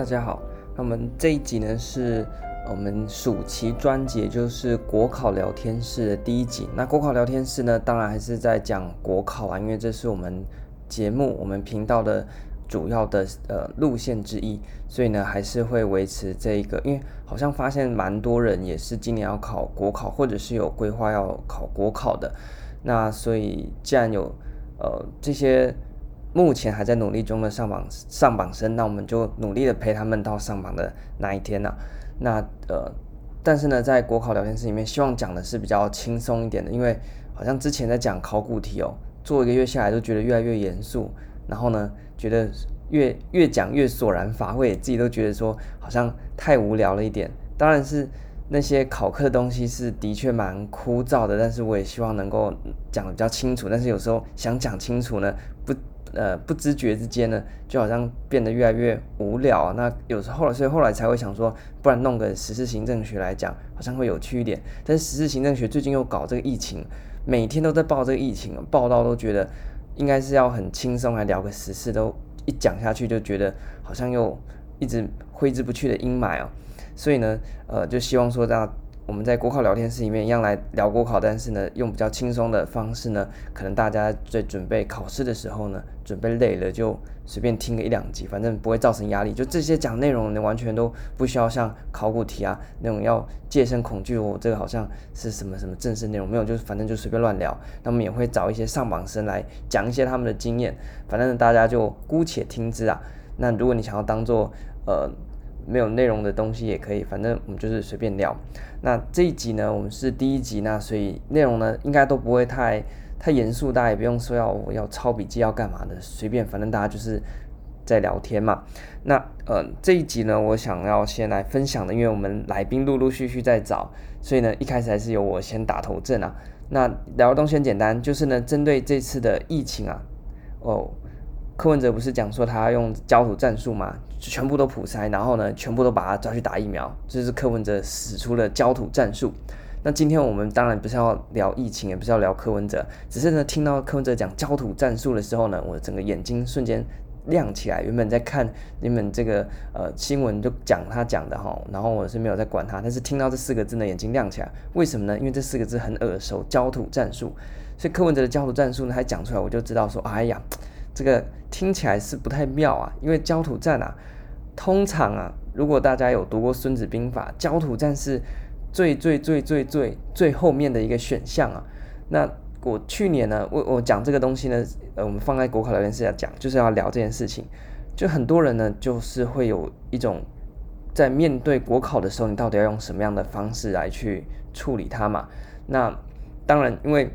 大家好，那我们这一集呢是我们暑期专辑，就是国考聊天室的第一集。那国考聊天室呢，当然还是在讲国考啊，因为这是我们节目、我们频道的主要的呃路线之一，所以呢还是会维持这一个。因为好像发现蛮多人也是今年要考国考，或者是有规划要考国考的。那所以既然有呃这些。目前还在努力中的上榜上榜生，那我们就努力的陪他们到上榜的那一天呐、那呃，但是呢，在国考聊天室里面，希望讲的是比较轻松一点的，因为好像之前在讲考古题哦，做一个月下来都觉得越来越严肃，然后呢，觉得越越讲越索然乏味，自己都觉得说好像太无聊了一点。当然是那些考课的东西是的确蛮枯燥的，但是我也希望能够讲得比较清楚。但是有时候想讲清楚呢，呃，不知觉之间呢，就好像变得越来越无聊啊。那有时候，所以后来才会想说，不然弄个时事行政学来讲，好像会有趣一点。但是时事行政学最近又搞这个疫情，每天都在报这个疫情，报道都觉得应该是要很轻松来聊个时事，都一讲下去就觉得好像又一直挥之不去的阴霾啊。所以呢，呃，就希望说大家。我们在国考聊天室里面一样来聊国考，但是呢，用比较轻松的方式呢，可能大家在准备考试的时候呢，准备累了就随便听个一两集，反正不会造成压力。就这些讲内容呢，完全都不需要像考古题啊那种要戒慎恐惧。我这个好像是什么什么正式内容没有，就是反正就随便乱聊。那我们也会找一些上榜生来讲一些他们的经验，反正大家就姑且听之啊。那如果你想要当做呃。没有内容的东西也可以，反正我们就是随便聊。那这一集呢，我们是第一集，那所以内容呢应该都不会太太严肃，大家也不用说要我要抄笔记要干嘛的，随便，反正大家就是在聊天嘛。那呃这一集呢，我想要先来分享的，因为我们来宾陆陆续续在找，所以呢一开始还是由我先打头阵啊。那聊的东西很简单，就是呢针对这次的疫情啊，哦。柯文哲不是讲说他用焦土战术嘛，全部都普筛，然后呢，全部都把他抓去打疫苗，这是柯文哲使出了焦土战术。那今天我们当然不是要聊疫情，也不是要聊柯文哲，只是呢，听到柯文哲讲焦土战术的时候呢，我整个眼睛瞬间亮起来。原本在看你们这个呃新闻，就讲他讲的哈，然后我是没有在管他，但是听到这四个字呢，眼睛亮起来。为什么呢？因为这四个字很耳熟，焦土战术。所以柯文哲的焦土战术呢，他讲出来，我就知道说，哎呀。这个听起来是不太妙啊，因为焦土战啊，通常啊，如果大家有读过《孙子兵法》，焦土战是最最最最最最后面的一个选项啊。那我去年呢，我我讲这个东西呢，呃，我们放在国考聊天室要讲，就是要聊这件事情。就很多人呢，就是会有一种在面对国考的时候，你到底要用什么样的方式来去处理它嘛？那当然，因为。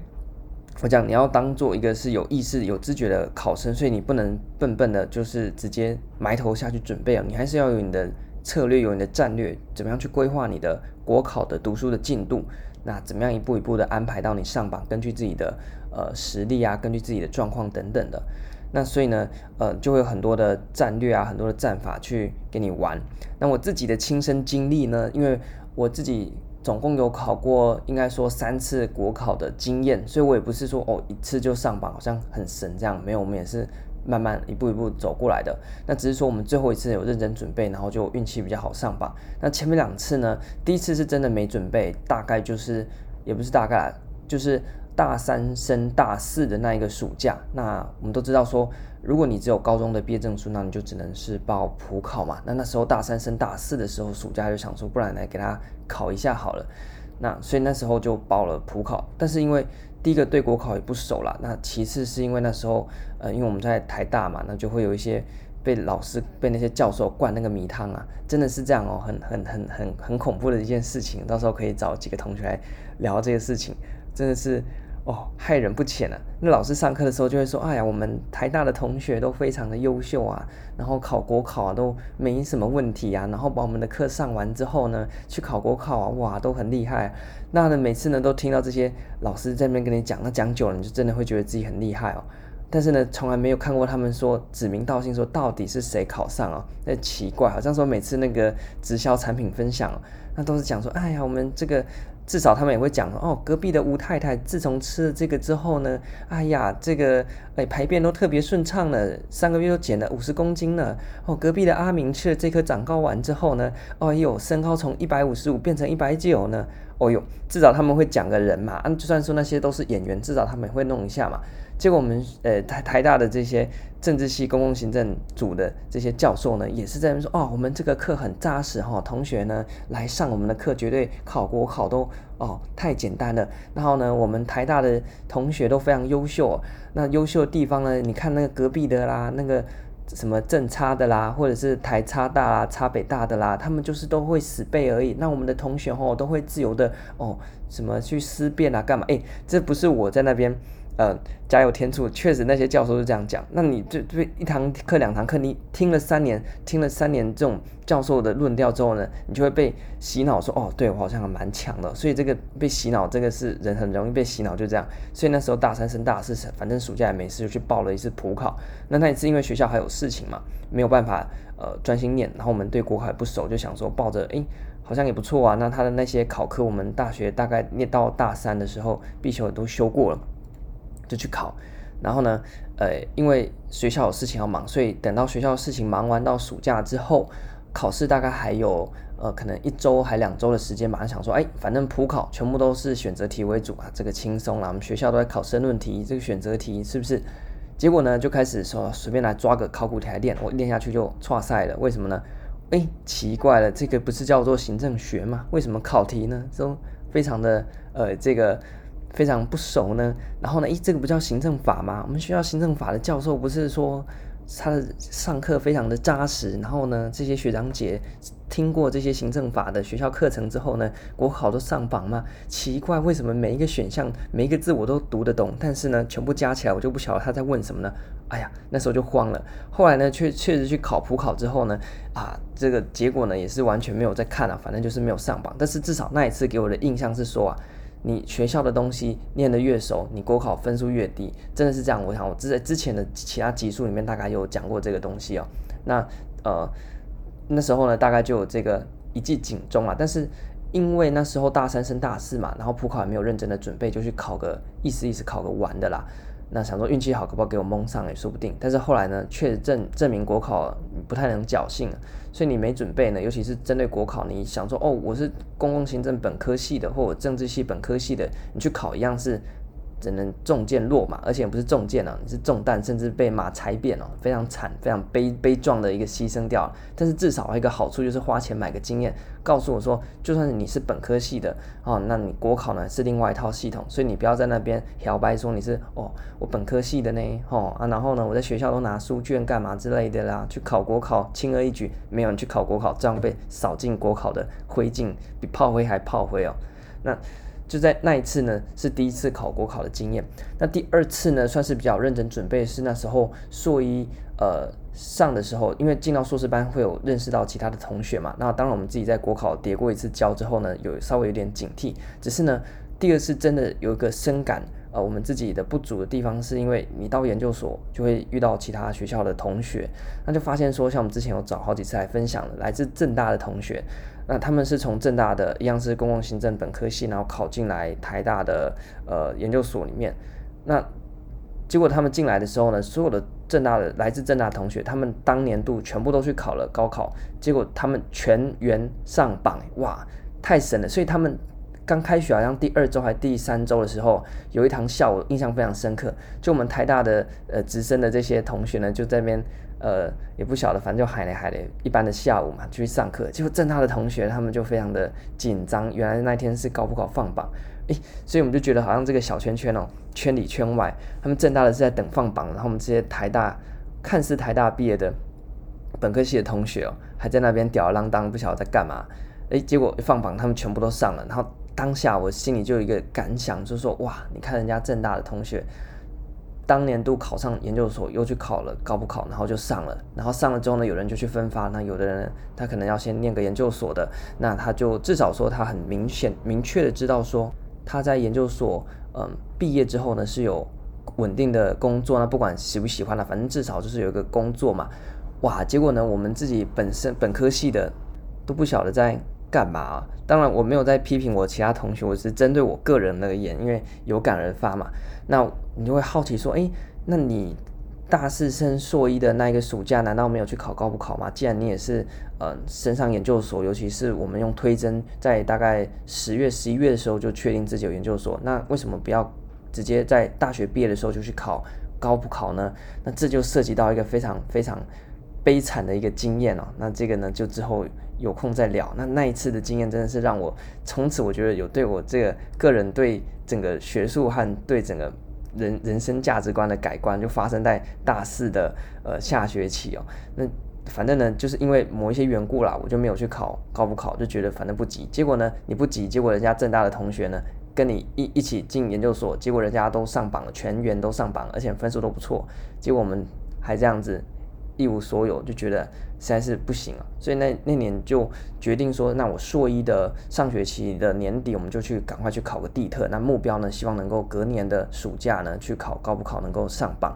我讲，你要当做一个是有意识、有知觉的考生，所以你不能笨笨的，就是直接埋头下去准备啊！你还是要有你的策略，有你的战略，怎么样去规划你的国考的读书的进度？那怎么样一步一步的安排到你上榜？根据自己的呃实力啊，根据自己的状况等等的。那所以呢，呃，就会有很多的战略啊，很多的战法去给你玩。那我自己的亲身经历呢，因为我自己。总共有考过，应该说三次国考的经验，所以我也不是说哦一次就上榜，好像很神这样，没有，我们也是慢慢一步一步走过来的。那只是说我们最后一次有认真准备，然后就运气比较好上榜。那前面两次呢，第一次是真的没准备，大概就是也不是大概，就是大三升大四的那一个暑假。那我们都知道说，如果你只有高中的毕业证书，那你就只能是报普考嘛。那那时候大三升大四的时候，暑假就想说，不然来给他。考一下好了，那所以那时候就报了普考，但是因为第一个对国考也不熟啦，那其次是因为那时候呃，因为我们在台大嘛，那就会有一些被老师被那些教授灌那个迷汤啊，真的是这样哦，很很很很很恐怖的一件事情，到时候可以找几个同学来聊这个事情，真的是。哦，害人不浅啊！那老师上课的时候就会说：“哎呀，我们台大的同学都非常的优秀啊，然后考国考啊都没什么问题啊，然后把我们的课上完之后呢，去考国考啊，哇，都很厉害。”那呢，每次呢都听到这些老师在那边跟你讲，那讲久了你就真的会觉得自己很厉害哦。但是呢，从来没有看过他们说指名道姓说到底是谁考上啊？那奇怪，好像说每次那个直销产品分享，那都是讲说：“哎呀，我们这个。”至少他们也会讲哦，隔壁的吴太太自从吃了这个之后呢，哎呀，这个哎排便都特别顺畅了，三个月都减了五十公斤了。哦，隔壁的阿明吃了这颗长高丸之后呢，哦哟，身高从一百五十五变成一百九呢。哦哟，至少他们会讲个人嘛，啊，就算说那些都是演员，至少他们也会弄一下嘛。结果我们呃台台大的这些政治系公共行政组的这些教授呢，也是在那说哦，我们这个课很扎实哈、哦，同学呢来上我们的课绝对考国考都哦太简单了。然后呢，我们台大的同学都非常优秀、那优秀的地方呢，你看那个隔壁的啦，那个什么政差的啦，或者是台差大啦、差北大的啦，他们就是都会死背而已。那我们的同学哦都会自由的哦，什么去思辨啊，干嘛？诶，这不是我在那边。呃，加油添醋，确实那些教授是这样讲。那你这这一堂课两堂课，你听了三年，听了三年这种教授的论调之后呢，你就会被洗脑说，哦，对我好像还蛮强的。所以这个被洗脑，这个是人很容易被洗脑，就这样。所以那时候大三升大四，反正暑假也没事，就去报了一次普考。那那一次因为学校还有事情嘛，没有办法呃专心念，然后我们对国考也不熟，就想说抱着，诶，好像也不错啊。那他的那些考科，我们大学大概念到大三的时候，必修也都修过了。就去考，然后呢，呃，因为学校有事情要忙，所以等到学校事情忙完到暑假之后，考试大概还有呃可能一周还两周的时间，马上想说，哎，反正普考全部都是选择题为主啊，这个轻松了。我们学校都在考申论题，这个选择题是不是？结果呢，就开始说随便来抓个考古题来练，我练下去就剉赛了。为什么呢？哎，奇怪了，这个不是叫做行政学吗？为什么考题呢都非常的呃这个？非常不熟呢，然后呢，诶，这个不叫行政法吗？我们学校行政法的教授不是说他的上课非常的扎实，然后呢，这些学长姐听过这些行政法的学校课程之后呢，国考都上榜吗？奇怪，为什么每一个选项每一个字我都读得懂，但是呢，全部加起来我就不晓得他在问什么呢？哎呀，那时候就慌了。后来呢，确确实去考普考之后呢，啊，这个结果呢也是完全没有再看了，反正就是没有上榜。但是至少那一次给我的印象是说啊。你学校的东西念得越熟，你国考分数越低，真的是这样。我想我之在之前的其他集数里面大概有讲过这个东西哦。那呃那时候呢，大概就有这个一记警钟啊。但是因为那时候大三升大四嘛，然后普考也没有认真的准备，就去考个意思意思考个玩的啦。那想说运气好，可不可以给我蒙上也说不定。但是后来呢，确实证证明国考不太能侥幸，所以你没准备呢，尤其是针对国考，你想说哦，我是公共行政本科系的，或者政治系本科系的，你去考一样是。只能中箭落马，而且不是中箭啊，你是中弹，甚至被马踩扁了，非常惨，非常悲悲壮的一个牺牲掉了。但是至少还有一个好处就是花钱买个经验，告诉我说，就算是你是本科系的哦，那你国考呢是另外一套系统，所以你不要在那边摇摆说你是哦，我本科系的呢，哦啊，然后呢我在学校都拿书卷干嘛之类的啦，去考国考轻而易举，没有人去考国考，这样被扫进国考的灰烬，比炮灰还炮灰哦，那。就在那一次呢，是第一次考国考的经验。那第二次呢，算是比较认真准备，是那时候硕一呃上的时候，因为进到硕士班会有认识到其他的同学嘛。那当然我们自己在国考叠过一次交之后呢，有稍微有点警惕。只是呢，第二次真的有一个深感，呃，我们自己的不足的地方，是因为你到研究所就会遇到其他学校的同学，那就发现说，像我们之前有找好几次来分享的，来自政大的同学。那他们是从政大的一样是公共行政本科系，然后考进来台大的呃研究所里面。那结果他们进来的时候呢，所有的政大的来自政大同学，他们当年度全部都去考了高考，结果他们全员上榜，哇，太神了！所以他们刚开学好像第二周还第三周的时候，有一堂下午印象非常深刻，就我们台大的呃直升的这些同学呢，就在那边。呃，也不晓得，反正就海雷海雷，一般的下午嘛，就去上课。结果政大的同学他们就非常的紧张，原来那天是高普考放榜，诶，所以我们就觉得好像这个小圈圈哦，圈里圈外，他们政大的是在等放榜，然后我们这些台大看似台大毕业的本科系的同学哦，还在那边吊儿郎当，不晓得在干嘛。诶，结果放榜，他们全部都上了，然后当下我心里就有一个感想，就是说哇，你看人家政大的同学。当年度考上研究所，又去考了高不考，然后就上了。然后上了之后呢，有人就去分发。那有的人他可能要先念个研究所的，那他就至少说他很明显、明确的知道说他在研究所，嗯，毕业之后呢是有稳定的工作。那不管喜不喜欢了，反正至少就是有一个工作嘛。哇，结果呢，我们自己本身本科系的都不晓得在干嘛？当然我没有在批评我其他同学，我是针对我个人而言，因为有感而发嘛。那你就会好奇说，诶，那你大四升硕一的那一个暑假，难道没有去考高补考吗？既然你也是呃升上研究所，尤其是我们用推甄，在大概十月、十一月的时候就确定自己有研究所，那为什么不要直接在大学毕业的时候就去考高补考呢？那这就涉及到一个非常非常悲惨的一个经验哦。那这个呢，就之后有空再聊。那那一次的经验真的是让我从此我觉得有对我这个个人对整个学术和对整个。人人生价值观的改观就发生在大四的呃下学期哦。那反正呢，就是因为某一些缘故啦，我就没有去考高不考，就觉得反正不急。结果呢，你不急，结果人家正大的同学呢，跟你一一起进研究所，结果人家都上榜了，全员都上榜，而且分数都不错。结果我们还这样子。一无所有，就觉得实在是不行了，所以那那年就决定说，那我硕一的上学期的年底，我们就去赶快去考个地特。那目标呢，希望能够隔年的暑假呢去考高补考，能够上榜。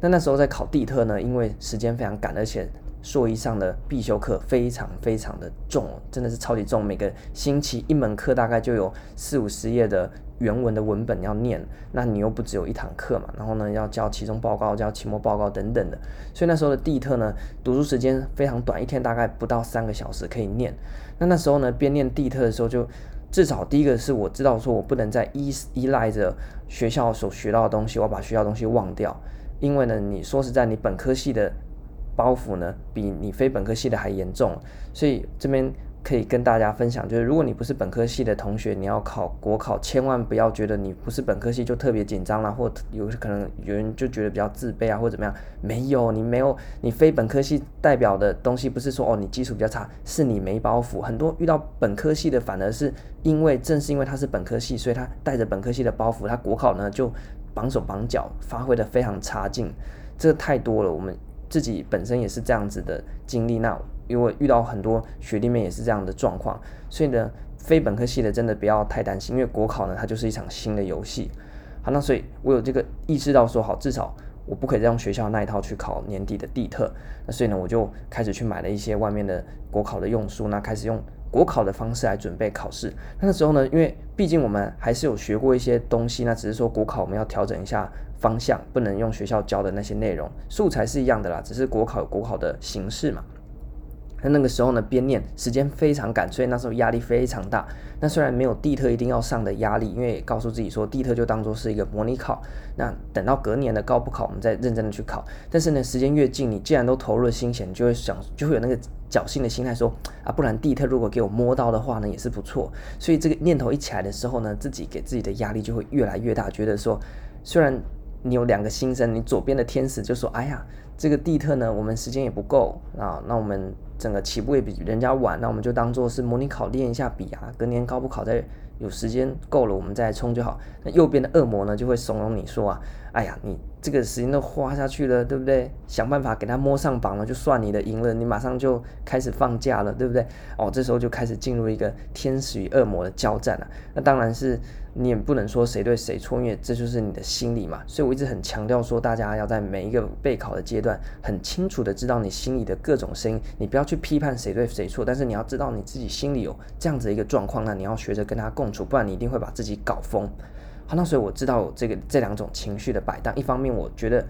那那时候在考地特呢，因为时间非常赶，而且硕一上的必修课非常非常的重，真的是超级重，每个星期一门课大概就有四五十页的。原文的文本要念，那你又不只有一堂课嘛，然后呢，要交期中报告、交期末报告等等的，所以那时候的地特呢，读书时间非常短，一天大概不到三个小时可以念。那那时候呢，边念地特的时候就，至少第一个是我知道说，我不能再依依赖着学校所学到的东西，我把学校东西忘掉，因为呢，你说实在，你本科系的包袱呢，比你非本科系的还严重，所以这边。可以跟大家分享，就是如果你不是本科系的同学，你要考国考，千万不要觉得你不是本科系就特别紧张啦，或有可能有人就觉得比较自卑啊，或者怎么样？没有，你没有，你非本科系代表的东西不是说哦你基础比较差，是你没包袱。很多遇到本科系的，反而是因为正是因为他是本科系，所以他带着本科系的包袱，他国考呢就绑手绑脚，发挥得非常差劲。这太多了，我们自己本身也是这样子的经历。那。因为遇到很多学弟妹也是这样的状况，所以呢，非本科系的真的不要太担心，因为国考呢，它就是一场新的游戏。好，那所以我有这个意识到说，好，至少我不可以再用学校那一套去考年底的地特。那所以呢，我就开始去买了一些外面的国考的用书，那开始用国考的方式来准备考试。那个时候呢，因为毕竟我们还是有学过一些东西，那只是说国考我们要调整一下方向，不能用学校教的那些内容，素材是一样的啦，只是国考有国考的形式嘛。那那个时候呢，边念时间非常赶，所以那时候压力非常大。那虽然没有地特一定要上的压力，因为告诉自己说地特就当做是一个模拟考。那等到隔年的高普考，我们再认真的去考。但是呢，时间越近，你既然都投入了心血，你就会想，就会有那个侥幸的心态说啊，不然地特如果给我摸到的话呢，也是不错。所以这个念头一起来的时候呢，自己给自己的压力就会越来越大，觉得说，虽然你有两个心声，你左边的天使就说，哎呀，这个地特呢，我们时间也不够啊，那我们。整个起步也比人家晚，那我们就当做是模拟考练一下笔啊，隔年高不考再有时间够了，我们再冲就好。那右边的恶魔呢，就会怂恿你说啊，哎呀，你这个时间都花下去了，对不对？想办法给他摸上榜了，就算你的赢了，你马上就开始放假了，对不对？哦，这时候就开始进入一个天使与恶魔的交战了。那当然是。你也不能说谁对谁错，因为这就是你的心理嘛。所以我一直很强调说，大家要在每一个备考的阶段，很清楚的知道你心里的各种声音。你不要去批判谁对谁错，但是你要知道你自己心里有这样子一个状况，那你要学着跟他共处，不然你一定会把自己搞疯。好，那所以我知道这个这两种情绪的摆荡。一方面，我觉得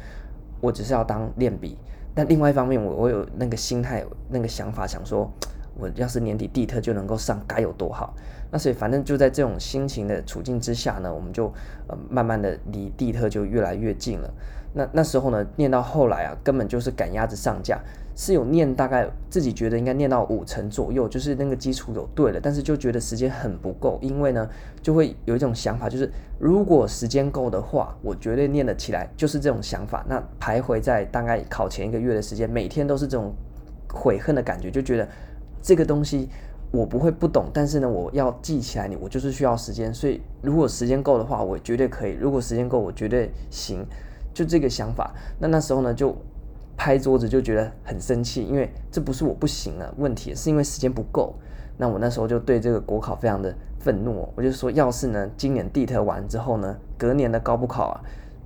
我只是要当练笔，但另外一方面，我我有那个心态、那个想法，想说。我要是年底地特就能够上，该有多好！那所以反正就在这种心情的处境之下呢，我们就呃慢慢的离地特就越来越近了。那那时候呢，念到后来啊，根本就是赶鸭子上架，是有念大概自己觉得应该念到五成左右，就是那个基础有对了，但是就觉得时间很不够，因为呢就会有一种想法，就是如果时间够的话，我绝对念得起来，就是这种想法。那徘徊在大概考前一个月的时间，每天都是这种悔恨的感觉，就觉得。这个东西我不会不懂，但是呢，我要记起来，你我就是需要时间，所以如果时间够的话，我绝对可以；如果时间够，我绝对行。就这个想法，那那时候呢，就拍桌子，就觉得很生气，因为这不是我不行了问题，是因为时间不够。那我那时候就对这个国考非常的愤怒，我就说，要是呢，今年地特完之后呢，隔年的高补考啊，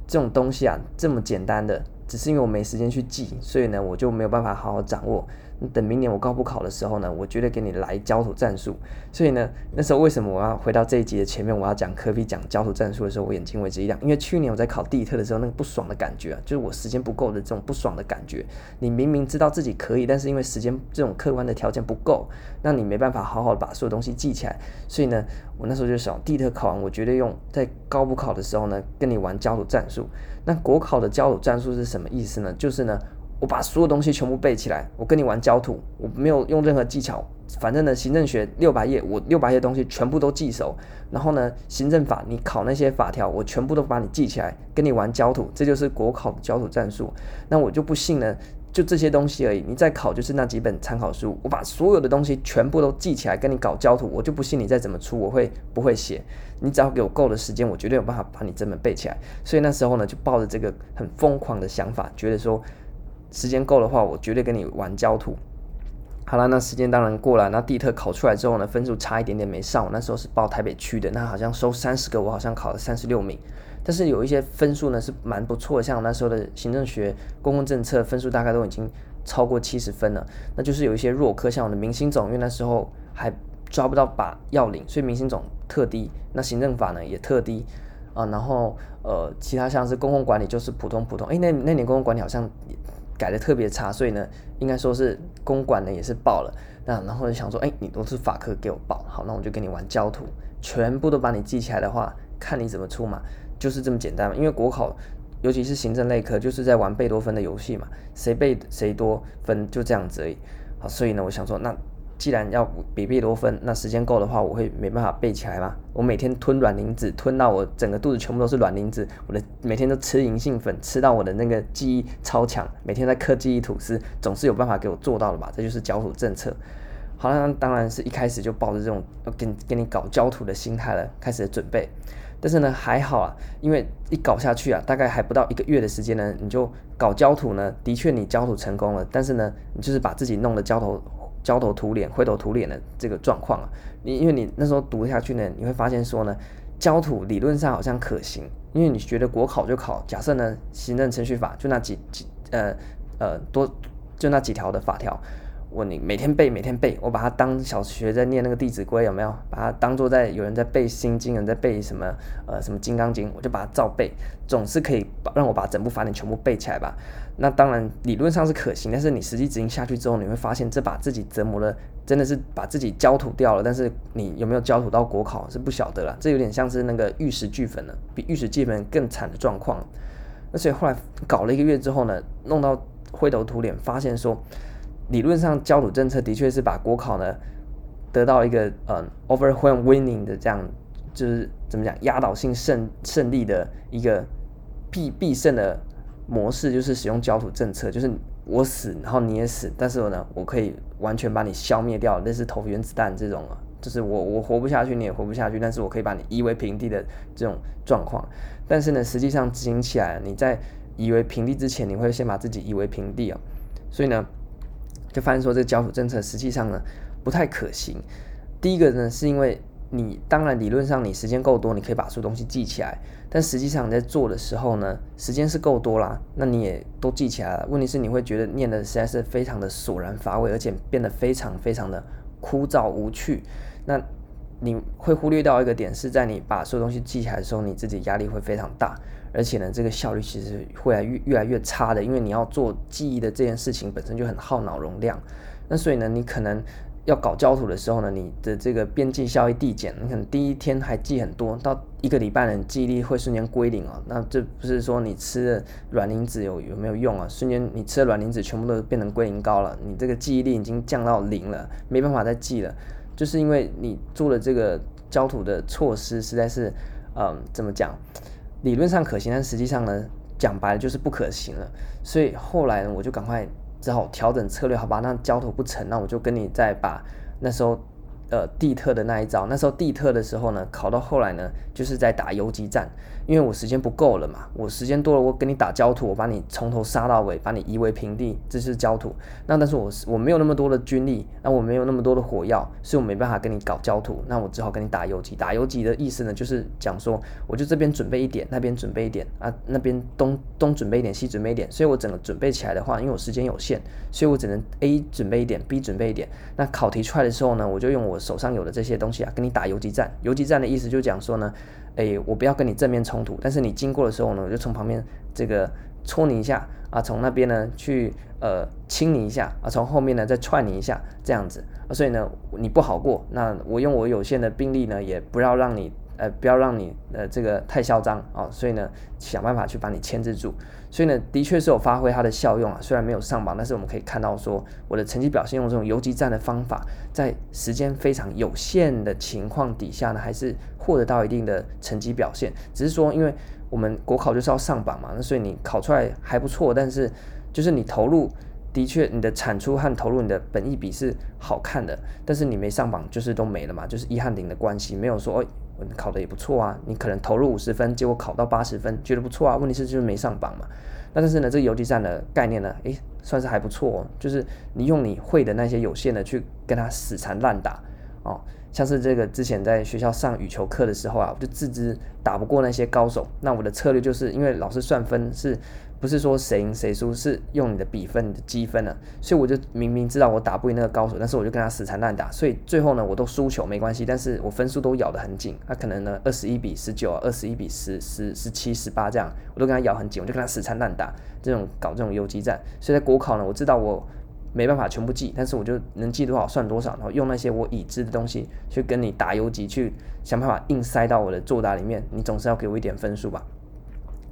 这种东西啊，这么简单的，只是因为我没时间去记，所以呢，我就没有办法好好掌握。等明年我高补考的时候呢，我绝对给你来焦土战术。所以呢，那时候为什么我要回到这一集的前面，我要讲科比讲焦土战术的时候，我眼睛为之一亮，因为去年我在考地特的时候，那个不爽的感觉啊，就是我时间不够的这种不爽的感觉。你明明知道自己可以，但是因为时间这种客观的条件不够，那你没办法好好的把所有东西记起来。所以呢，我那时候就想，地特考完，我绝对用在高补考的时候呢，跟你玩焦土战术。那国考的焦土战术是什么么意思呢？就是呢。我把所有东西全部背起来，我跟你玩焦土，我没有用任何技巧，反正呢，行政学六百页，我六百页东西全部都记熟。然后呢，行政法你考那些法条，我全部都把你记起来，跟你玩焦土，这就是国考的焦土战术。那我就不信呢，就这些东西而已，你再考就是那几本参考书，我把所有的东西全部都记起来，跟你搞焦土，我就不信你再怎么出，我会不会写？你只要给我够的时间，我绝对有办法把你这本背起来。所以那时候呢，就抱着这个很疯狂的想法，觉得说。时间够的话，我绝对跟你玩焦土。好了，那时间当然过了。那地特考出来之后呢，分数差一点点没上。我那时候是报台北区的，那好像收三十个，我好像考了三十六名。但是有一些分数呢是蛮不错的，像那时候的行政学、公共政策分数大概都已经超过七十分了。那就是有一些弱科，像我的明星总，因为那时候还抓不到把要领，所以明星总特低。那行政法呢也特低啊。然后呃，其他像是公共管理就是普通普通。诶，那那年公共管理好像。改的特别差，所以呢，应该说是公管呢也是爆了。那然后就想说，哎，你都是法科给我报，好，那我就跟你玩焦土，全部都把你记起来的话，看你怎么出嘛，就是这么简单嘛。因为国考，尤其是行政类科，就是在玩贝多芬的游戏嘛，谁背谁多分就这样子而已。好，所以呢，我想说那。既然要比贝多芬，那时间够的话，我会没办法背起来吗？我每天吞卵磷脂，吞到我整个肚子全部都是卵磷脂，我的每天都吃银杏粉，吃到我的那个记忆超强，每天在刻记忆吐司，总是有办法给我做到的吧？这就是焦土政策。好了，那当然是一开始就抱着这种要跟跟你搞焦土的心态了，开始准备。但是呢，还好啊，因为一搞下去啊，大概还不到一个月的时间呢，你就搞焦土呢，的确你焦土成功了，但是呢，你就是把自己弄得焦头。焦头土脸、灰头土脸的这个状况啊，你因为你那时候读下去呢，你会发现说呢，焦土理论上好像可行，因为你觉得国考就考，假设呢行政程序法就那几几呃呃多就那几条的法条。问你每天背，每天背，我把它当小学在念那个《弟子规》，有没有？把它当做在有人在背《心经》，有人在背什么呃什么《金刚经》，我就把它照背，总是可以把让我把整部法典全部背起来吧。那当然理论上是可行，但是你实际执行下去之后，你会发现这把自己折磨了，真的是把自己焦土掉了。但是你有没有焦土到国考是不晓得了，这有点像是那个玉石俱焚了，比玉石俱焚更惨的状况。而且后来搞了一个月之后呢，弄到灰头土脸，发现说。理论上，焦土政策的确是把国考呢得到一个嗯 overwhelm winning 的这样，就是怎么讲压倒性胜胜利的一个必必胜的模式，就是使用焦土政策，就是我死，然后你也死，但是呢，我可以完全把你消灭掉，类似投原子弹这种啊，就是我我活不下去，你也活不下去，但是我可以把你夷为平地的这种状况。但是呢，实际上执行起来，你在夷为平地之前，你会先把自己夷为平地啊，所以呢。就发现说，这个焦土政策实际上呢不太可行。第一个呢，是因为你当然理论上你时间够多，你可以把所有东西记起来，但实际上你在做的时候呢，时间是够多啦，那你也都记起来了。问题是你会觉得念的实在是非常的索然乏味，而且变得非常非常的枯燥无趣。那你会忽略掉一个点，是在你把所有东西记起来的时候，你自己压力会非常大。而且呢，这个效率其实会来越越来越差的，因为你要做记忆的这件事情本身就很耗脑容量。那所以呢，你可能要搞焦土的时候呢，你的这个边际效益递减，你可能第一天还记很多，到一个礼拜呢，记忆力会瞬间归零啊。那这不是说你吃的卵磷脂有有没有用啊？瞬间你吃的卵磷脂全部都变成归零膏了，你这个记忆力已经降到零了，没办法再记了，就是因为你做了这个焦土的措施，实在是，嗯，怎么讲？理论上可行，但实际上呢，讲白了就是不可行了。所以后来呢，我就赶快只好调整策略，好吧？那交投不成，那我就跟你再把那时候呃地特的那一招。那时候地特的时候呢，考到后来呢，就是在打游击战，因为我时间不够了嘛，我时间多了，我跟你打焦土，我把你从头杀到尾，把你夷为平地，这是焦土。那但是我我没有那么多的军力，那我没有那么多的火药，所以我没办法跟你搞焦土，那我只好跟你打游击。打游击的意思呢，就是讲说，我就这边准备一点，那边准备一点啊，那边东东准备一点，西准备一点，所以我整个准备起来的话，因为我时间有限，所以我只能 A 准备一点，B 准备一点。那考题出来的时候呢，我就用我手上有的这些东西啊，跟你打游击战。游击战的意思就讲说呢，诶，我不要跟你正面冲突，但是你经过的时候呢，我就从旁边这个戳你一下啊，从那边呢去呃亲你一下啊，从后面呢再踹你一下，这样子啊，所以呢你不好过，那我用我有限的兵力呢，也不要让你。呃，不要让你呃这个太嚣张啊，所以呢，想办法去把你牵制住。所以呢，的确是有发挥它的效用啊。虽然没有上榜，但是我们可以看到说，我的成绩表现用这种游击战的方法，在时间非常有限的情况底下呢，还是获得到一定的成绩表现。只是说，因为我们国考就是要上榜嘛，那所以你考出来还不错，但是就是你投入的确你的产出和投入你的本意比是好看的，但是你没上榜就是都没了嘛，就是一和零的关系，没有说哦。考的也不错啊，你可能投入五十分，结果考到八十分，觉得不错啊。问题是就是没上榜嘛。那但是呢，这个游击战的概念呢，诶，算是还不错哦。就是你用你会的那些有限的去跟他死缠烂打哦。像是这个之前在学校上羽球课的时候啊，我就自知打不过那些高手，那我的策略就是因为老师算分是。不是说谁赢谁输，是用你的比分、你的积分啊。所以我就明明知道我打不赢那个高手，但是我就跟他死缠烂打，所以最后呢，我都输球没关系，但是我分数都咬得很紧。他可能呢二十一比十九，二十一比十、十、十七、十八这样，我都跟他咬很紧，我就跟他死缠烂打，这种搞这种游击战。所以在国考呢，我知道我没办法全部记，但是我就能记多少算多少，然后用那些我已知的东西去跟你打游击，去想办法硬塞到我的作答里面。你总是要给我一点分数吧？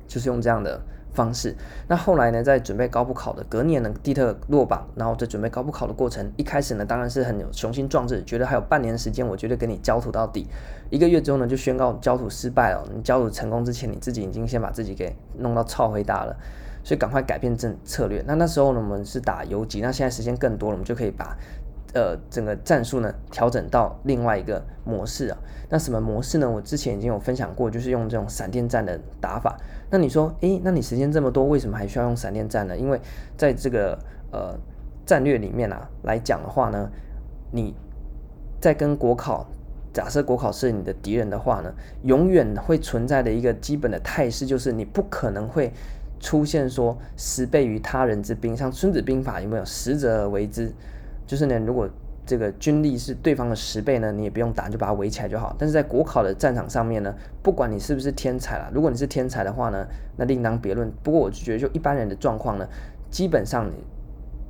就是用这样的。方式。那后来呢，在准备高补考的隔年呢，地特落榜，然后在准备高补考的过程，一开始呢，当然是很有雄心壮志，觉得还有半年时间，我绝对给你焦土到底。一个月之后呢，就宣告焦土失败了。你焦土成功之前，你自己已经先把自己给弄到超回大了，所以赶快改变政策略。那那时候呢，我们是打游击，那现在时间更多了，我们就可以把。呃，整个战术呢，调整到另外一个模式啊。那什么模式呢？我之前已经有分享过，就是用这种闪电战的打法。那你说，诶，那你时间这么多，为什么还需要用闪电战呢？因为在这个呃战略里面啊来讲的话呢，你在跟国考，假设国考是你的敌人的话呢，永远会存在的一个基本的态势，就是你不可能会出现说十倍于他人之兵，像《孙子兵法》有没有“十者而为之”？就是呢，如果这个军力是对方的十倍呢，你也不用打，就把它围起来就好。但是在国考的战场上面呢，不管你是不是天才啦，如果你是天才的话呢，那另当别论。不过我就觉得，就一般人的状况呢，基本上你。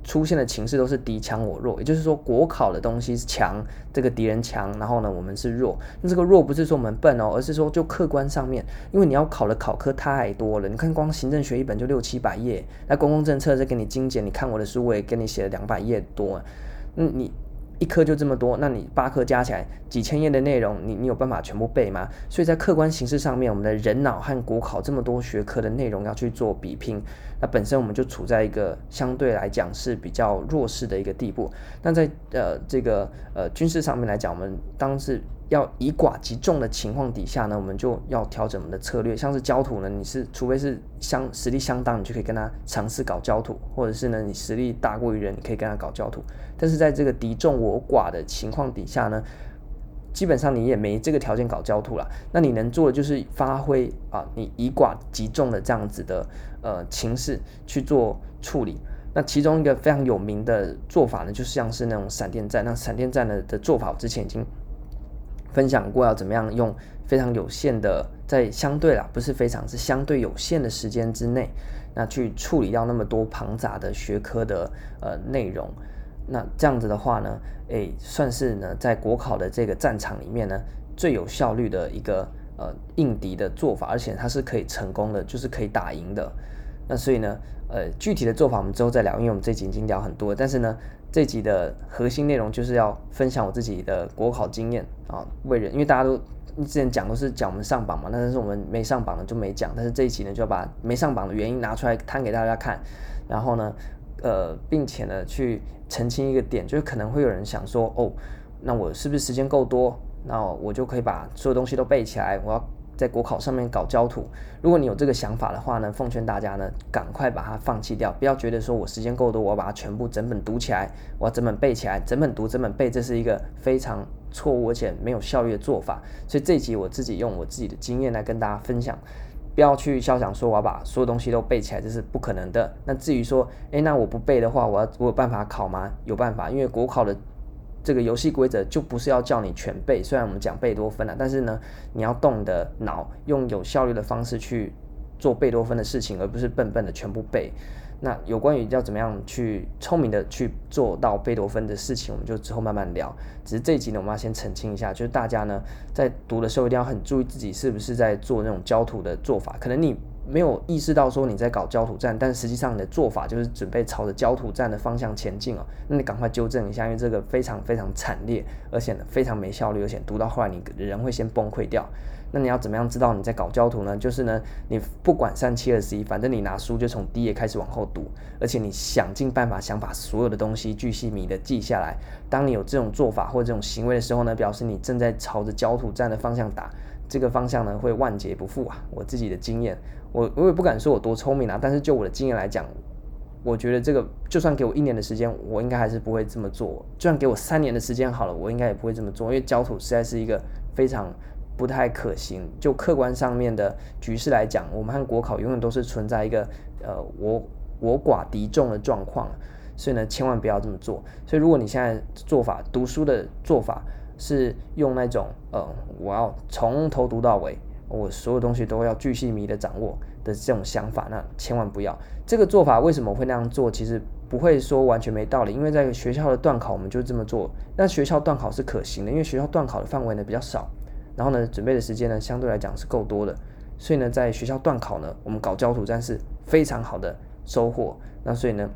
出现的情势都是敌强我弱，也就是说，国考的东西强，这个敌人强，然后呢，我们是弱。那这个弱不是说我们笨哦，而是说就客观上面，因为你要考的考科太多了。你看，光行政学一本就六七百页，那公共政策再给你精简，你看我的书，我也给你写了两百页多。那，你。一科就这么多，那你八科加起来几千页的内容，你你有办法全部背吗？所以在客观形式上面，我们的人脑和国考这么多学科的内容要去做比拼，那本身我们就处在一个相对来讲是比较弱势的一个地步。那在呃这个呃军事上面来讲，我们当时。要以寡击众的情况底下呢，我们就要调整我们的策略。像是焦土呢，你是除非是相实力相当，你就可以跟他尝试搞焦土，或者是呢，你实力大过于人，你可以跟他搞焦土。但是在这个敌众我寡的情况底下呢，基本上你也没这个条件搞焦土了。那你能做的就是发挥啊，你以寡击众的这样子的呃情势去做处理。那其中一个非常有名的做法呢，就像是那种闪电战。那闪电战的的做法，我之前已经。分享过要怎么样用非常有限的，在相对啦，不是非常，是相对有限的时间之内，那去处理掉那么多庞杂的学科的呃内容，那这样子的话呢，诶，算是呢在国考的这个战场里面呢最有效率的一个呃应敌的做法，而且它是可以成功的，就是可以打赢的。那所以呢，呃，具体的做法我们之后再聊，因为我们这集已经聊很多，但是呢。这集的核心内容就是要分享我自己的国考经验啊，为人，因为大家都之前讲都是讲我们上榜嘛，但是我们没上榜的就没讲，但是这一集呢就要把没上榜的原因拿出来摊给大家看，然后呢，呃，并且呢去澄清一个点，就是可能会有人想说，哦，那我是不是时间够多？那我就可以把所有东西都背起来。我要在国考上面搞焦土。如果你有这个想法的话呢，奉劝大家呢，赶快把它放弃掉，不要觉得说我时间够多，我要把它全部整本读起来，我要整本背起来，整本读，整本背，这是一个非常错误而且没有效率的做法。所以这一集我自己用我自己的经验来跟大家分享。不要去肖想说我要把所有东西都背起来，这是不可能的。那至于说，诶，那我不背的话，我要我有办法考吗？有办法，因为国考的这个游戏规则就不是要叫你全背。虽然我们讲贝多芬了，但是呢，你要动的脑，用有效率的方式去做贝多芬的事情，而不是笨笨的全部背。那有关于要怎么样去聪明的去做到贝多芬的事情，我们就之后慢慢聊。只是这一集呢，我们要先澄清一下，就是大家呢在读的时候一定要很注意自己是不是在做那种焦土的做法。可能你没有意识到说你在搞焦土战，但实际上你的做法就是准备朝着焦土战的方向前进哦。那你赶快纠正一下，因为这个非常非常惨烈，而且呢非常没效率，而且读到后来你人会先崩溃掉。那你要怎么样知道你在搞焦土呢？就是呢，你不管三七二十一，反正你拿书就从第一页开始往后读，而且你想尽办法想把所有的东西巨细靡的记下来。当你有这种做法或这种行为的时候呢，表示你正在朝着焦土战的方向打，这个方向呢会万劫不复啊！我自己的经验，我我也不敢说我多聪明啊，但是就我的经验来讲，我觉得这个就算给我一年的时间，我应该还是不会这么做。就算给我三年的时间好了，我应该也不会这么做，因为焦土实在是一个非常。不太可行。就客观上面的局势来讲，我们和国考永远都是存在一个呃我我寡敌众的状况，所以呢，千万不要这么做。所以如果你现在做法读书的做法是用那种呃我要从头读到尾，我所有东西都要巨细靡的掌握的这种想法，那千万不要。这个做法为什么会那样做？其实不会说完全没道理，因为在学校的段考我们就这么做。那学校段考是可行的，因为学校段考的范围呢比较少。然后呢，准备的时间呢，相对来讲是够多的，所以呢，在学校段考呢，我们搞焦土战是非常好的收获。那所以呢，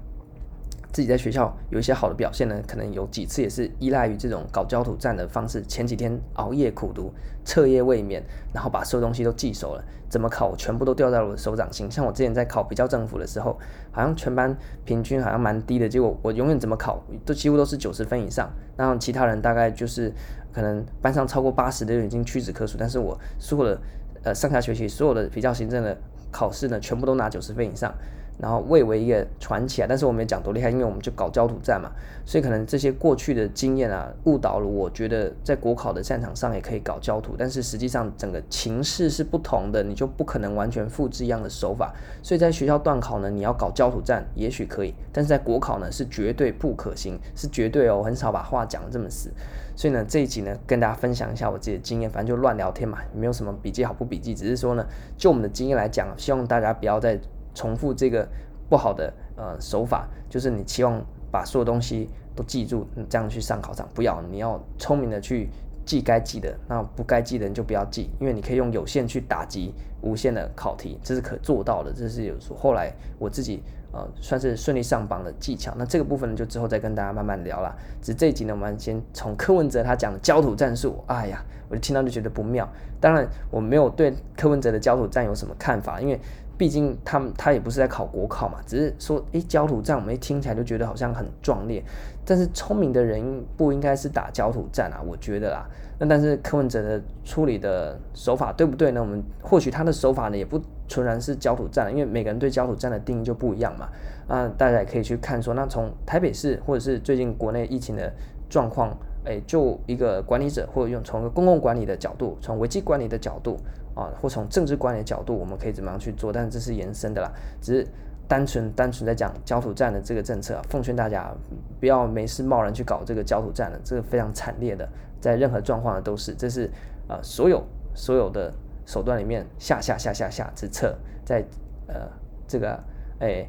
自己在学校有一些好的表现呢，可能有几次也是依赖于这种搞焦土战的方式。前几天熬夜苦读，彻夜未眠，然后把所有东西都记熟了，怎么考全部都掉在了我的手掌心。像我之前在考比较政府的时候，好像全班平均好像蛮低的，结果我永远怎么考都几乎都是九十分以上，然后其他人大概就是。可能班上超过八十的人已经屈指可数，但是我所有的呃上下学期所有的比较行政的考试呢，全部都拿九十分以上。然后蔚为一个传奇啊，但是我没讲多厉害，因为我们就搞焦土战嘛，所以可能这些过去的经验啊，误导了我觉得在国考的战场上也可以搞焦土，但是实际上整个情势是不同的，你就不可能完全复制一样的手法，所以在学校段考呢，你要搞焦土战也许可以，但是在国考呢是绝对不可行，是绝对哦，很少把话讲得这么死，所以呢这一集呢跟大家分享一下我自己的经验，反正就乱聊天嘛，没有什么笔记好不笔记，只是说呢就我们的经验来讲，希望大家不要再。重复这个不好的呃手法，就是你期望把所有东西都记住，你这样去上考场，不要，你要聪明的去记该记的，那不该记的你就不要记，因为你可以用有限去打击无限的考题，这是可做到的，这是有后来我自己呃算是顺利上榜的技巧。那这个部分呢，就之后再跟大家慢慢聊啦。只这一集呢，我们先从柯文哲他讲的焦土战术，哎呀，我就听到就觉得不妙。当然，我没有对柯文哲的焦土战有什么看法，因为。毕竟他们他也不是在考国考嘛，只是说，诶，焦土战我们一听起来就觉得好像很壮烈，但是聪明的人不应该是打焦土战啊，我觉得啦。那但是柯文哲的处理的手法对不对呢？我们或许他的手法呢也不纯然是焦土战，因为每个人对焦土战的定义就不一样嘛。啊，大家也可以去看说，那从台北市或者是最近国内疫情的状况，诶，就一个管理者或者用从一个公共管理的角度，从危机管理的角度。啊，或从政治管理的角度，我们可以怎么样去做？但这是延伸的啦，只是单纯单纯在讲焦土战的这个政策，奉劝大家不要没事贸然去搞这个焦土战了，这个非常惨烈的，在任何状况的都是，这是啊所有所有的手段里面下下下下下之策，在呃这个哎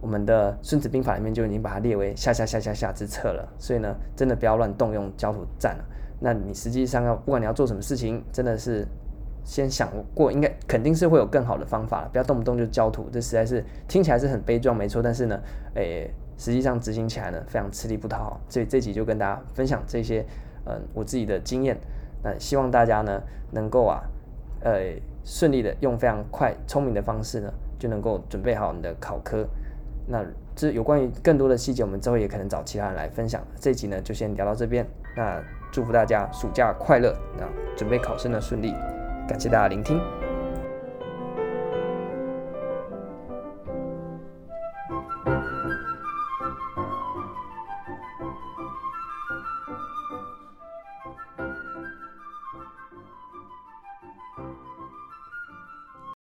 我们的孙子兵法里面就已经把它列为下下下下下之策了，所以呢，真的不要乱动用焦土战了。那你实际上要不管你要做什么事情，真的是。先想过，应该肯定是会有更好的方法，不要动不动就焦土，这实在是听起来是很悲壮，没错。但是呢，诶，实际上执行起来呢，非常吃力不讨好。所以这集就跟大家分享这些，嗯，我自己的经验。那希望大家呢，能够啊，呃，顺利的用非常快、聪明的方式呢，就能够准备好你的考科。那这有关于更多的细节，我们之后也可能找其他人来分享。这集呢，就先聊到这边。那祝福大家暑假快乐，那准备考试呢顺利。感谢大家聆听。